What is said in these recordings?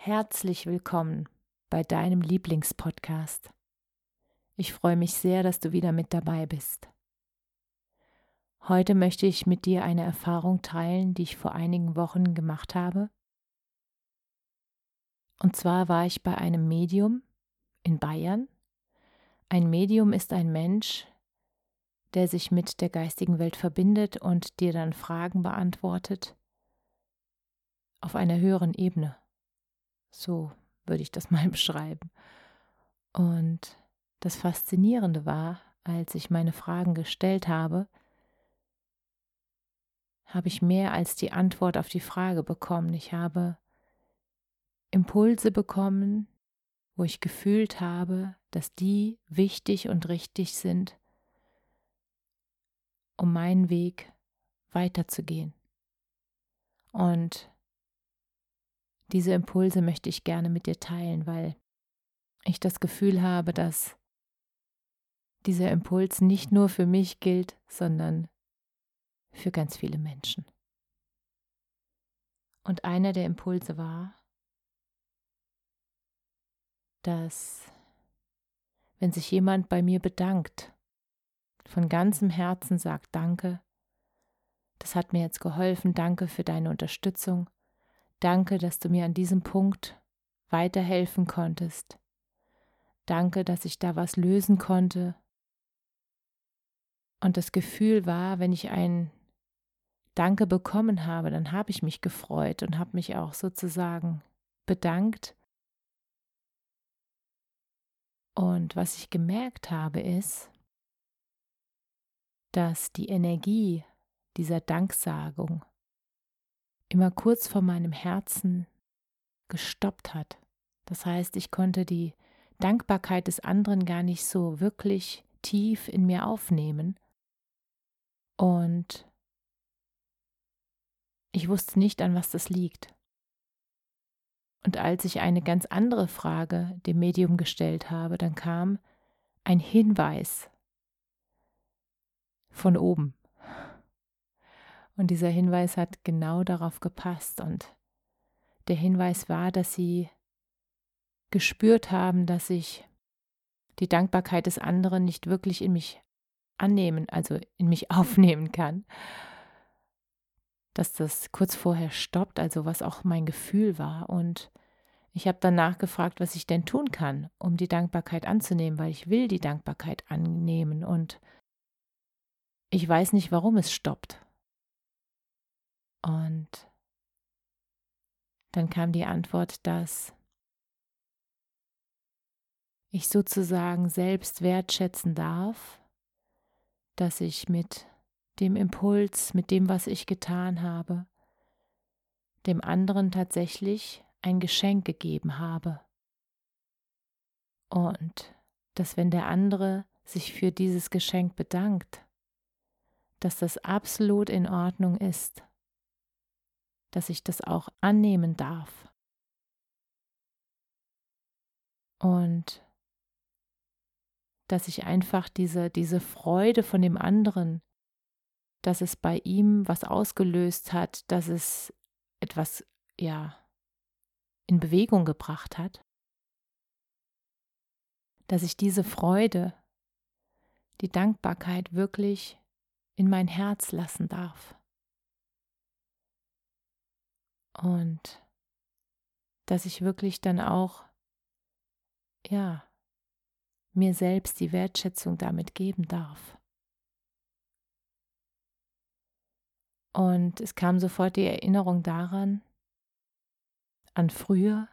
Herzlich willkommen bei deinem Lieblingspodcast. Ich freue mich sehr, dass du wieder mit dabei bist. Heute möchte ich mit dir eine Erfahrung teilen, die ich vor einigen Wochen gemacht habe. Und zwar war ich bei einem Medium in Bayern. Ein Medium ist ein Mensch, der sich mit der geistigen Welt verbindet und dir dann Fragen beantwortet auf einer höheren Ebene. So würde ich das mal beschreiben. Und das Faszinierende war, als ich meine Fragen gestellt habe, habe ich mehr als die Antwort auf die Frage bekommen. Ich habe Impulse bekommen, wo ich gefühlt habe, dass die wichtig und richtig sind, um meinen Weg weiterzugehen. Und diese Impulse möchte ich gerne mit dir teilen, weil ich das Gefühl habe, dass dieser Impuls nicht nur für mich gilt, sondern für ganz viele Menschen. Und einer der Impulse war, dass wenn sich jemand bei mir bedankt, von ganzem Herzen sagt Danke, das hat mir jetzt geholfen, danke für deine Unterstützung, danke, dass du mir an diesem Punkt weiterhelfen konntest, danke, dass ich da was lösen konnte, und das Gefühl war, wenn ich ein Danke bekommen habe, dann habe ich mich gefreut und habe mich auch sozusagen bedankt. Und was ich gemerkt habe, ist, dass die Energie dieser Danksagung immer kurz vor meinem Herzen gestoppt hat. Das heißt, ich konnte die Dankbarkeit des anderen gar nicht so wirklich tief in mir aufnehmen, und ich wusste nicht, an was das liegt. Und als ich eine ganz andere Frage dem Medium gestellt habe, dann kam ein Hinweis von oben. Und dieser Hinweis hat genau darauf gepasst. Und der Hinweis war, dass sie gespürt haben, dass ich die Dankbarkeit des anderen nicht wirklich in mich annehmen, also in mich aufnehmen kann, dass das kurz vorher stoppt, also was auch mein Gefühl war. Und ich habe dann nachgefragt, was ich denn tun kann, um die Dankbarkeit anzunehmen, weil ich will die Dankbarkeit annehmen und ich weiß nicht, warum es stoppt. Und dann kam die Antwort, dass ich sozusagen selbst wertschätzen darf, dass ich mit dem Impuls, mit dem, was ich getan habe, dem anderen tatsächlich ein Geschenk gegeben habe. Und dass wenn der andere sich für dieses Geschenk bedankt, dass das absolut in Ordnung ist, dass ich das auch annehmen darf. Und dass ich einfach diese, diese Freude von dem anderen, dass es bei ihm was ausgelöst hat, dass es etwas, ja, in Bewegung gebracht hat, dass ich diese Freude, die Dankbarkeit wirklich in mein Herz lassen darf. Und dass ich wirklich dann auch, ja, mir selbst die Wertschätzung damit geben darf. Und es kam sofort die Erinnerung daran, an früher,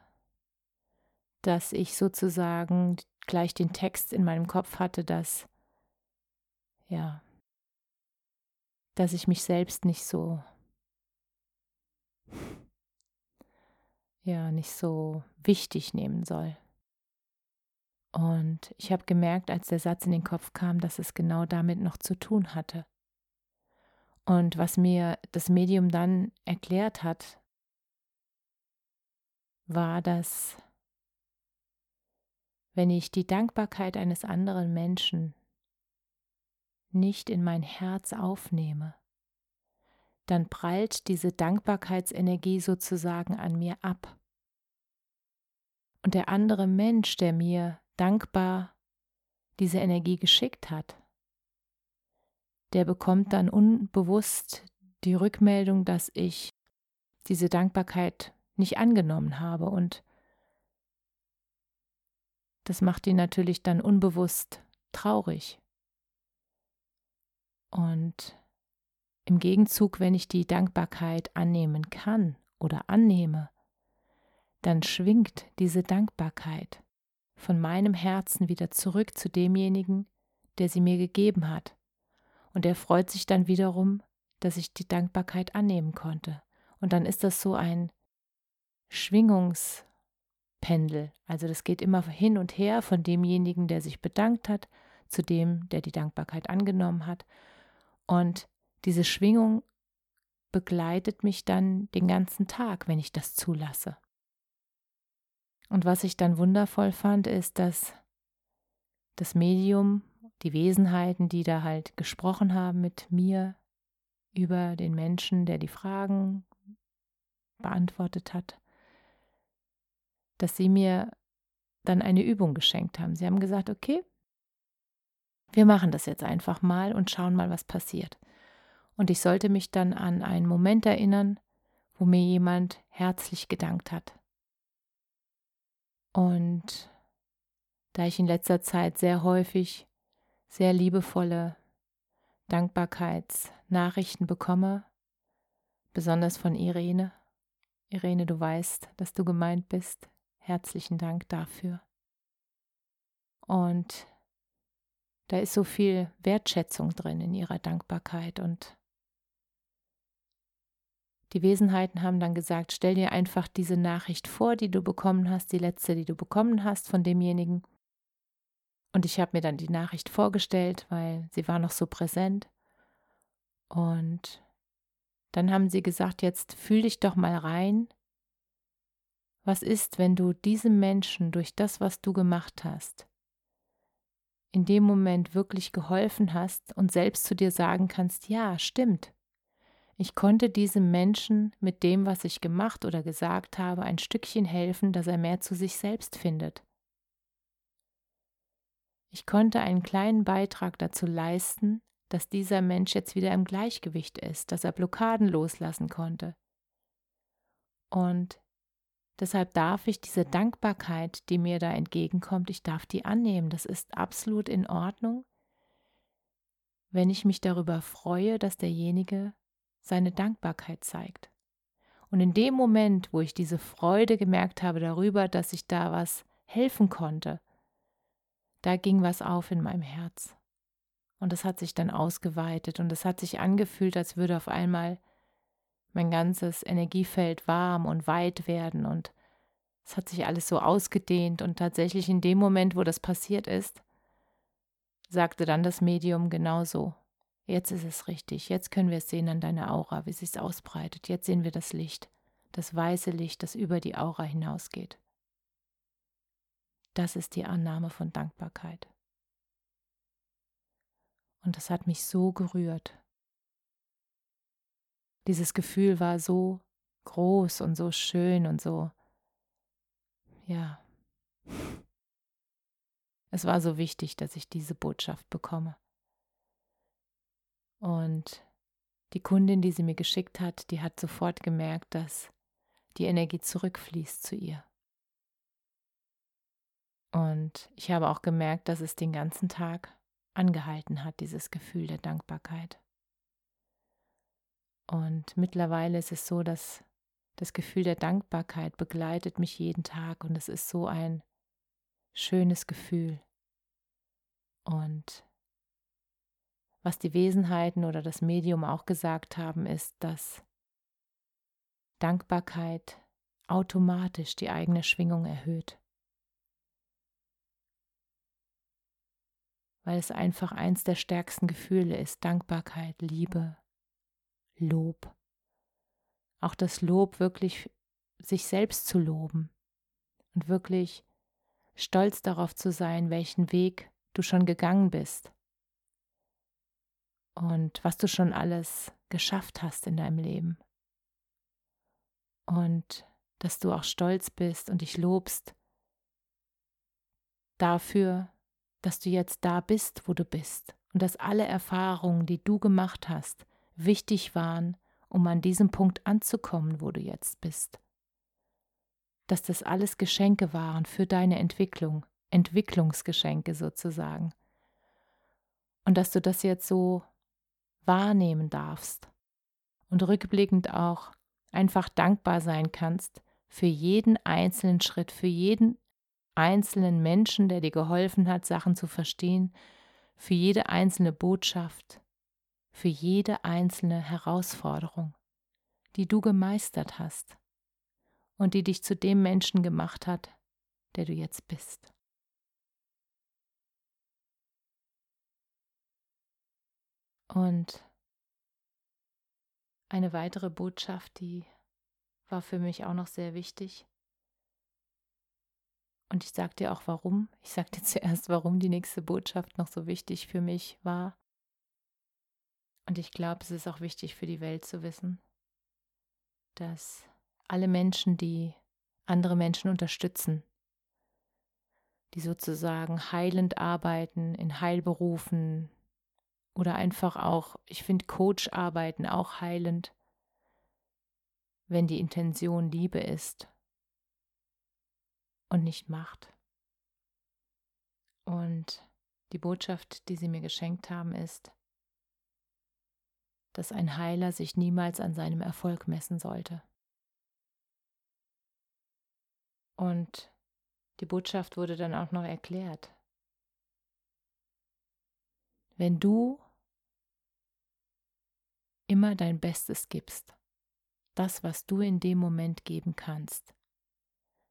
dass ich sozusagen gleich den Text in meinem Kopf hatte, dass ja, dass ich mich selbst nicht so ja, nicht so wichtig nehmen soll. Und ich habe gemerkt, als der Satz in den Kopf kam, dass es genau damit noch zu tun hatte. Und was mir das Medium dann erklärt hat, war, dass wenn ich die Dankbarkeit eines anderen Menschen nicht in mein Herz aufnehme, dann prallt diese Dankbarkeitsenergie sozusagen an mir ab. Und der andere Mensch, der mir dankbar diese Energie geschickt hat, der bekommt dann unbewusst die Rückmeldung, dass ich diese Dankbarkeit nicht angenommen habe und das macht ihn natürlich dann unbewusst traurig. Und im Gegenzug, wenn ich die Dankbarkeit annehmen kann oder annehme, dann schwingt diese Dankbarkeit von meinem Herzen wieder zurück zu demjenigen, der sie mir gegeben hat. Und er freut sich dann wiederum, dass ich die Dankbarkeit annehmen konnte. Und dann ist das so ein Schwingungspendel. Also das geht immer hin und her von demjenigen, der sich bedankt hat, zu dem, der die Dankbarkeit angenommen hat. Und diese Schwingung begleitet mich dann den ganzen Tag, wenn ich das zulasse. Und was ich dann wundervoll fand, ist, dass das Medium, die Wesenheiten, die da halt gesprochen haben mit mir über den Menschen, der die Fragen beantwortet hat, dass sie mir dann eine Übung geschenkt haben. Sie haben gesagt, okay, wir machen das jetzt einfach mal und schauen mal, was passiert. Und ich sollte mich dann an einen Moment erinnern, wo mir jemand herzlich gedankt hat. Und da ich in letzter Zeit sehr häufig sehr liebevolle Dankbarkeitsnachrichten bekomme, besonders von Irene. Irene, du weißt, dass du gemeint bist. Herzlichen Dank dafür. Und da ist so viel Wertschätzung drin in ihrer Dankbarkeit und die Wesenheiten haben dann gesagt, stell dir einfach diese Nachricht vor, die du bekommen hast, die letzte, die du bekommen hast von demjenigen. Und ich habe mir dann die Nachricht vorgestellt, weil sie war noch so präsent. Und dann haben sie gesagt, jetzt fühl dich doch mal rein. Was ist, wenn du diesem Menschen durch das, was du gemacht hast, in dem Moment wirklich geholfen hast und selbst zu dir sagen kannst, ja, stimmt. Ich konnte diesem Menschen mit dem, was ich gemacht oder gesagt habe, ein Stückchen helfen, dass er mehr zu sich selbst findet. Ich konnte einen kleinen Beitrag dazu leisten, dass dieser Mensch jetzt wieder im Gleichgewicht ist, dass er Blockaden loslassen konnte. Und deshalb darf ich diese Dankbarkeit, die mir da entgegenkommt, ich darf die annehmen. Das ist absolut in Ordnung, wenn ich mich darüber freue, dass derjenige seine Dankbarkeit zeigt. Und in dem Moment, wo ich diese Freude gemerkt habe darüber, dass ich da was helfen konnte, da ging was auf in meinem Herz. Und es hat sich dann ausgeweitet und es hat sich angefühlt, als würde auf einmal mein ganzes Energiefeld warm und weit werden und es hat sich alles so ausgedehnt und tatsächlich in dem Moment, wo das passiert ist, sagte dann das Medium genauso. Jetzt ist es richtig. Jetzt können wir es sehen an deiner Aura, wie sie es ausbreitet. Jetzt sehen wir das Licht, das weiße Licht, das über die Aura hinausgeht. Das ist die Annahme von Dankbarkeit. Und das hat mich so gerührt. Dieses Gefühl war so groß und so schön und so, ja. Es war so wichtig, dass ich diese Botschaft bekomme. Und die Kundin, die sie mir geschickt hat, die hat sofort gemerkt, dass die Energie zurückfließt zu ihr. Und ich habe auch gemerkt, dass es den ganzen Tag angehalten hat, dieses Gefühl der Dankbarkeit. Und mittlerweile ist es so, dass das Gefühl der Dankbarkeit begleitet mich jeden Tag und es ist so ein schönes Gefühl. Und was die Wesenheiten oder das Medium auch gesagt haben, ist, dass Dankbarkeit automatisch die eigene Schwingung erhöht. Weil es einfach eins der stärksten Gefühle ist, Dankbarkeit, Liebe, Lob. Auch das Lob wirklich sich selbst zu loben und wirklich stolz darauf zu sein, welchen Weg du schon gegangen bist und was du schon alles geschafft hast in deinem Leben. Und dass du auch stolz bist und dich lobst dafür, dass du jetzt da bist, wo du bist und dass alle Erfahrungen, die du gemacht hast, wichtig waren, um an diesem Punkt anzukommen, wo du jetzt bist. Dass das alles Geschenke waren für deine Entwicklung, Entwicklungsgeschenke sozusagen. Und dass du das jetzt so wahrnehmen darfst und rückblickend auch einfach dankbar sein kannst für jeden einzelnen Schritt, für jeden einzelnen Menschen, der dir geholfen hat, Sachen zu verstehen, für jede einzelne Botschaft, für jede einzelne Herausforderung, die du gemeistert hast und die dich zu dem Menschen gemacht hat, der du jetzt bist. Und eine weitere Botschaft, die war für mich auch noch sehr wichtig. Und ich sage dir auch warum. Ich sage dir zuerst, warum die nächste Botschaft noch so wichtig für mich war. Und ich glaube, es ist auch wichtig für die Welt zu wissen, dass alle Menschen, die andere Menschen unterstützen, die sozusagen heilend arbeiten, in Heilberufen, oder einfach auch, ich finde Coach arbeiten auch heilend, wenn die Intention Liebe ist und nicht Macht. Und die Botschaft, die sie mir geschenkt haben, ist, dass ein Heiler sich niemals an seinem Erfolg messen sollte. Und die Botschaft wurde dann auch noch erklärt. Wenn du immer dein Bestes gibst, das, was du in dem Moment geben kannst,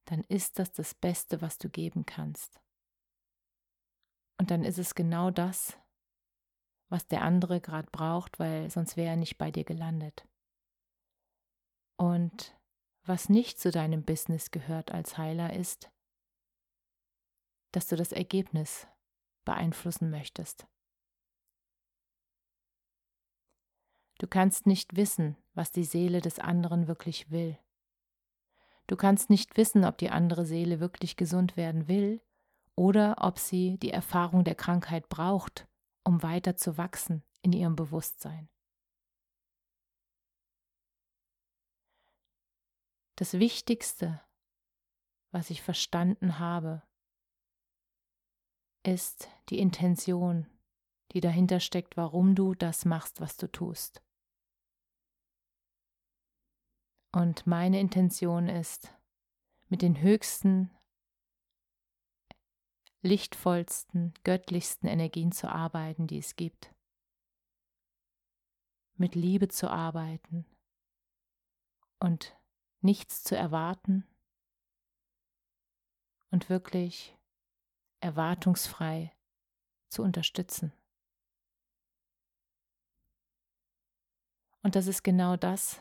dann ist das das Beste, was du geben kannst. Und dann ist es genau das, was der andere gerade braucht, weil sonst wäre er nicht bei dir gelandet. Und was nicht zu deinem Business gehört als Heiler ist, dass du das Ergebnis beeinflussen möchtest. Du kannst nicht wissen, was die Seele des anderen wirklich will. Du kannst nicht wissen, ob die andere Seele wirklich gesund werden will oder ob sie die Erfahrung der Krankheit braucht, um weiter zu wachsen in ihrem Bewusstsein. Das Wichtigste, was ich verstanden habe, ist die Intention, die dahinter steckt, warum du das machst, was du tust. Und meine Intention ist, mit den höchsten, lichtvollsten, göttlichsten Energien zu arbeiten, die es gibt. Mit Liebe zu arbeiten und nichts zu erwarten und wirklich erwartungsfrei zu unterstützen. Und das ist genau das,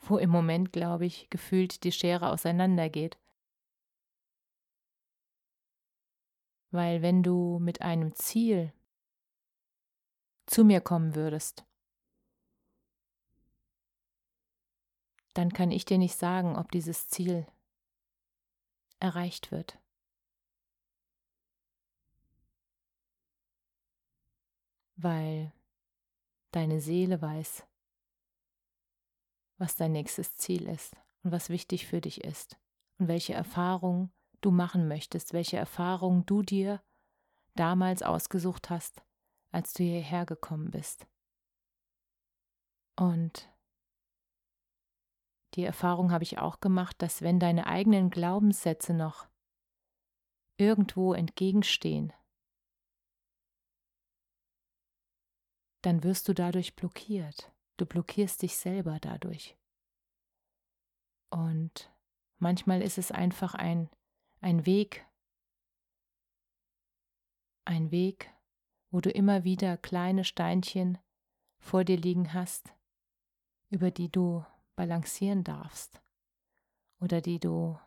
wo im Moment, glaube ich, gefühlt die Schere auseinandergeht. Weil wenn du mit einem Ziel zu mir kommen würdest, dann kann ich dir nicht sagen, ob dieses Ziel erreicht wird. Weil deine Seele weiß, was dein nächstes Ziel ist und was wichtig für dich ist und welche Erfahrungen du machen möchtest, welche Erfahrungen du dir damals ausgesucht hast, als du hierher gekommen bist. Und die Erfahrung habe ich auch gemacht, dass wenn deine eigenen Glaubenssätze noch irgendwo entgegenstehen, dann wirst du dadurch blockiert. Du blockierst dich selber dadurch. Und manchmal ist es einfach ein, ein Weg, ein Weg, wo du immer wieder kleine Steinchen vor dir liegen hast, über die du balancieren darfst oder die du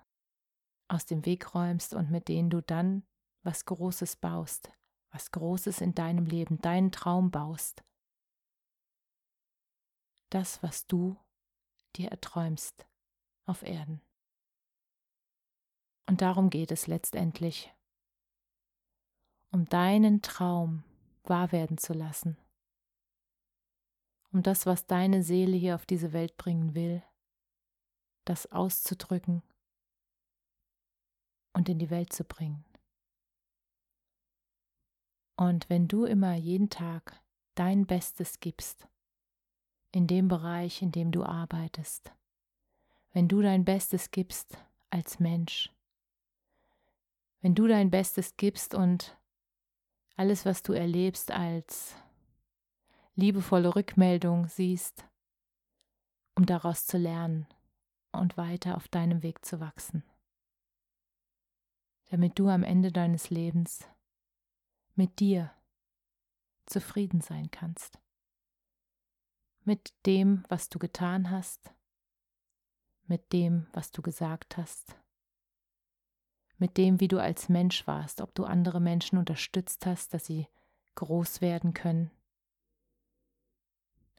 aus dem Weg räumst und mit denen du dann was Großes baust, was Großes in deinem Leben, deinen Traum baust. Das, was du dir erträumst auf Erden. Und darum geht es letztendlich, um deinen Traum wahr werden zu lassen, um das, was deine Seele hier auf diese Welt bringen will, das auszudrücken und in die Welt zu bringen. Und wenn du immer jeden Tag dein Bestes gibst, in dem Bereich, in dem du arbeitest, wenn du dein Bestes gibst als Mensch, wenn du dein Bestes gibst und alles, was du erlebst, als liebevolle Rückmeldung siehst, um daraus zu lernen und weiter auf deinem Weg zu wachsen, damit du am Ende deines Lebens mit dir zufrieden sein kannst, mit dem, was du getan hast, mit dem, was du gesagt hast, mit dem, wie du als Mensch warst, ob du andere Menschen unterstützt hast, dass sie groß werden können,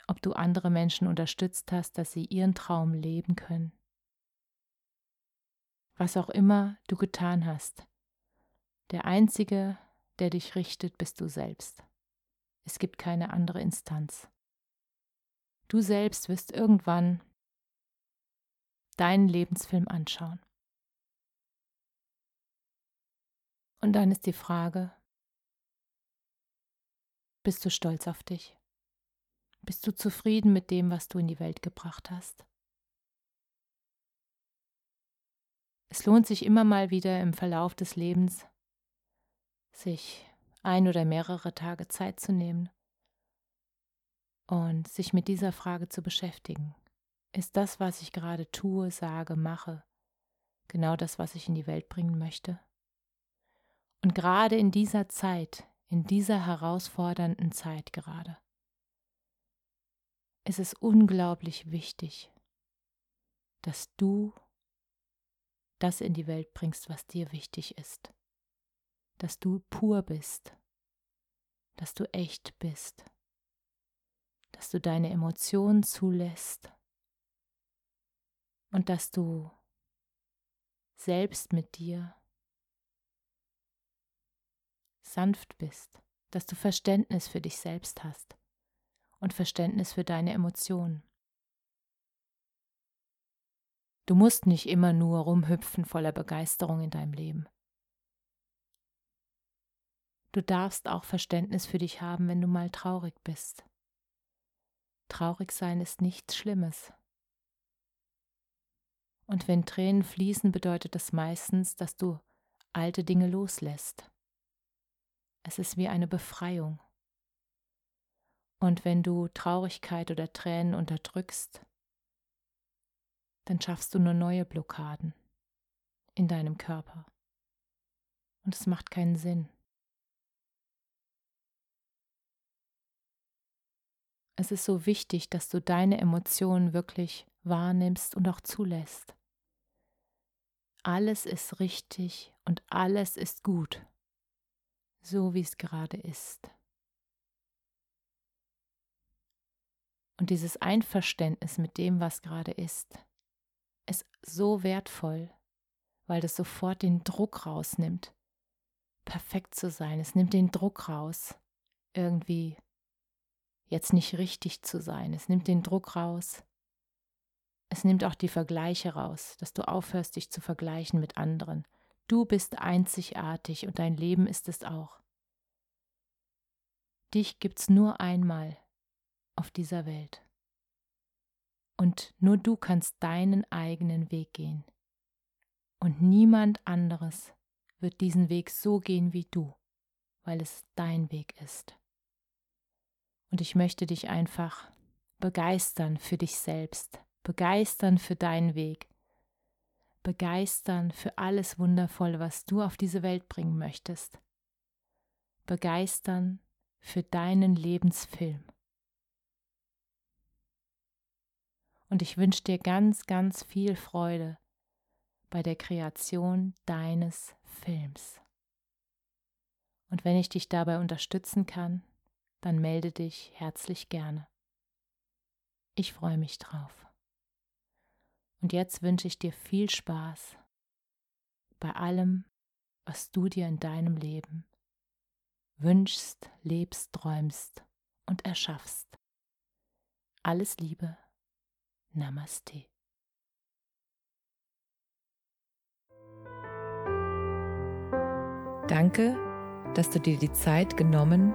ob du andere Menschen unterstützt hast, dass sie ihren Traum leben können. Was auch immer du getan hast, der Einzige, der dich richtet, bist du selbst. Es gibt keine andere Instanz. Du selbst wirst irgendwann deinen Lebensfilm anschauen. Und dann ist die Frage, bist du stolz auf dich? Bist du zufrieden mit dem, was du in die Welt gebracht hast? Es lohnt sich immer mal wieder im Verlauf des Lebens, sich ein oder mehrere Tage Zeit zu nehmen und sich mit dieser Frage zu beschäftigen. Ist das, was ich gerade tue, sage, mache, genau das, was ich in die Welt bringen möchte? Und gerade in dieser Zeit, in dieser herausfordernden Zeit gerade, ist es unglaublich wichtig, dass du das in die Welt bringst, was dir wichtig ist, dass du pur bist, dass du echt bist, dass du deine Emotionen zulässt und dass du selbst mit dir sanft bist, dass du Verständnis für dich selbst hast und Verständnis für deine Emotionen. Du musst nicht immer nur rumhüpfen voller Begeisterung in deinem Leben. Du darfst auch Verständnis für dich haben, wenn du mal traurig bist. Traurig sein ist nichts Schlimmes. Und wenn Tränen fließen, bedeutet das meistens, dass du alte Dinge loslässt. Es ist wie eine Befreiung. Und wenn du Traurigkeit oder Tränen unterdrückst, dann schaffst du nur neue Blockaden in deinem Körper. Und es macht keinen Sinn. Es ist so wichtig, dass du deine Emotionen wirklich wahrnimmst und auch zulässt. Alles ist richtig und alles ist gut, so wie es gerade ist. Und dieses Einverständnis mit dem, was gerade ist, ist so wertvoll, weil das sofort den Druck rausnimmt, perfekt zu sein. Es nimmt den Druck raus, irgendwie jetzt nicht richtig zu sein. Es nimmt den Druck raus, es nimmt auch die Vergleiche raus, dass du aufhörst, dich zu vergleichen mit anderen. Du bist einzigartig und dein Leben ist es auch. Dich gibt's nur einmal auf dieser Welt. Und nur du kannst deinen eigenen Weg gehen. Und niemand anderes wird diesen Weg so gehen wie du, weil es dein Weg ist. Und ich möchte dich einfach begeistern für dich selbst, begeistern für deinen Weg, begeistern für alles Wundervolle, was du auf diese Welt bringen möchtest, begeistern für deinen Lebensfilm. Und ich wünsche dir ganz, ganz viel Freude bei der Kreation deines Films. Und wenn ich dich dabei unterstützen kann, dann melde dich herzlich gerne. Ich freue mich drauf. Und jetzt wünsche ich dir viel Spaß bei allem, was du dir in deinem Leben wünschst, lebst, träumst und erschaffst. Alles Liebe. Namaste. Danke, dass du dir die Zeit genommen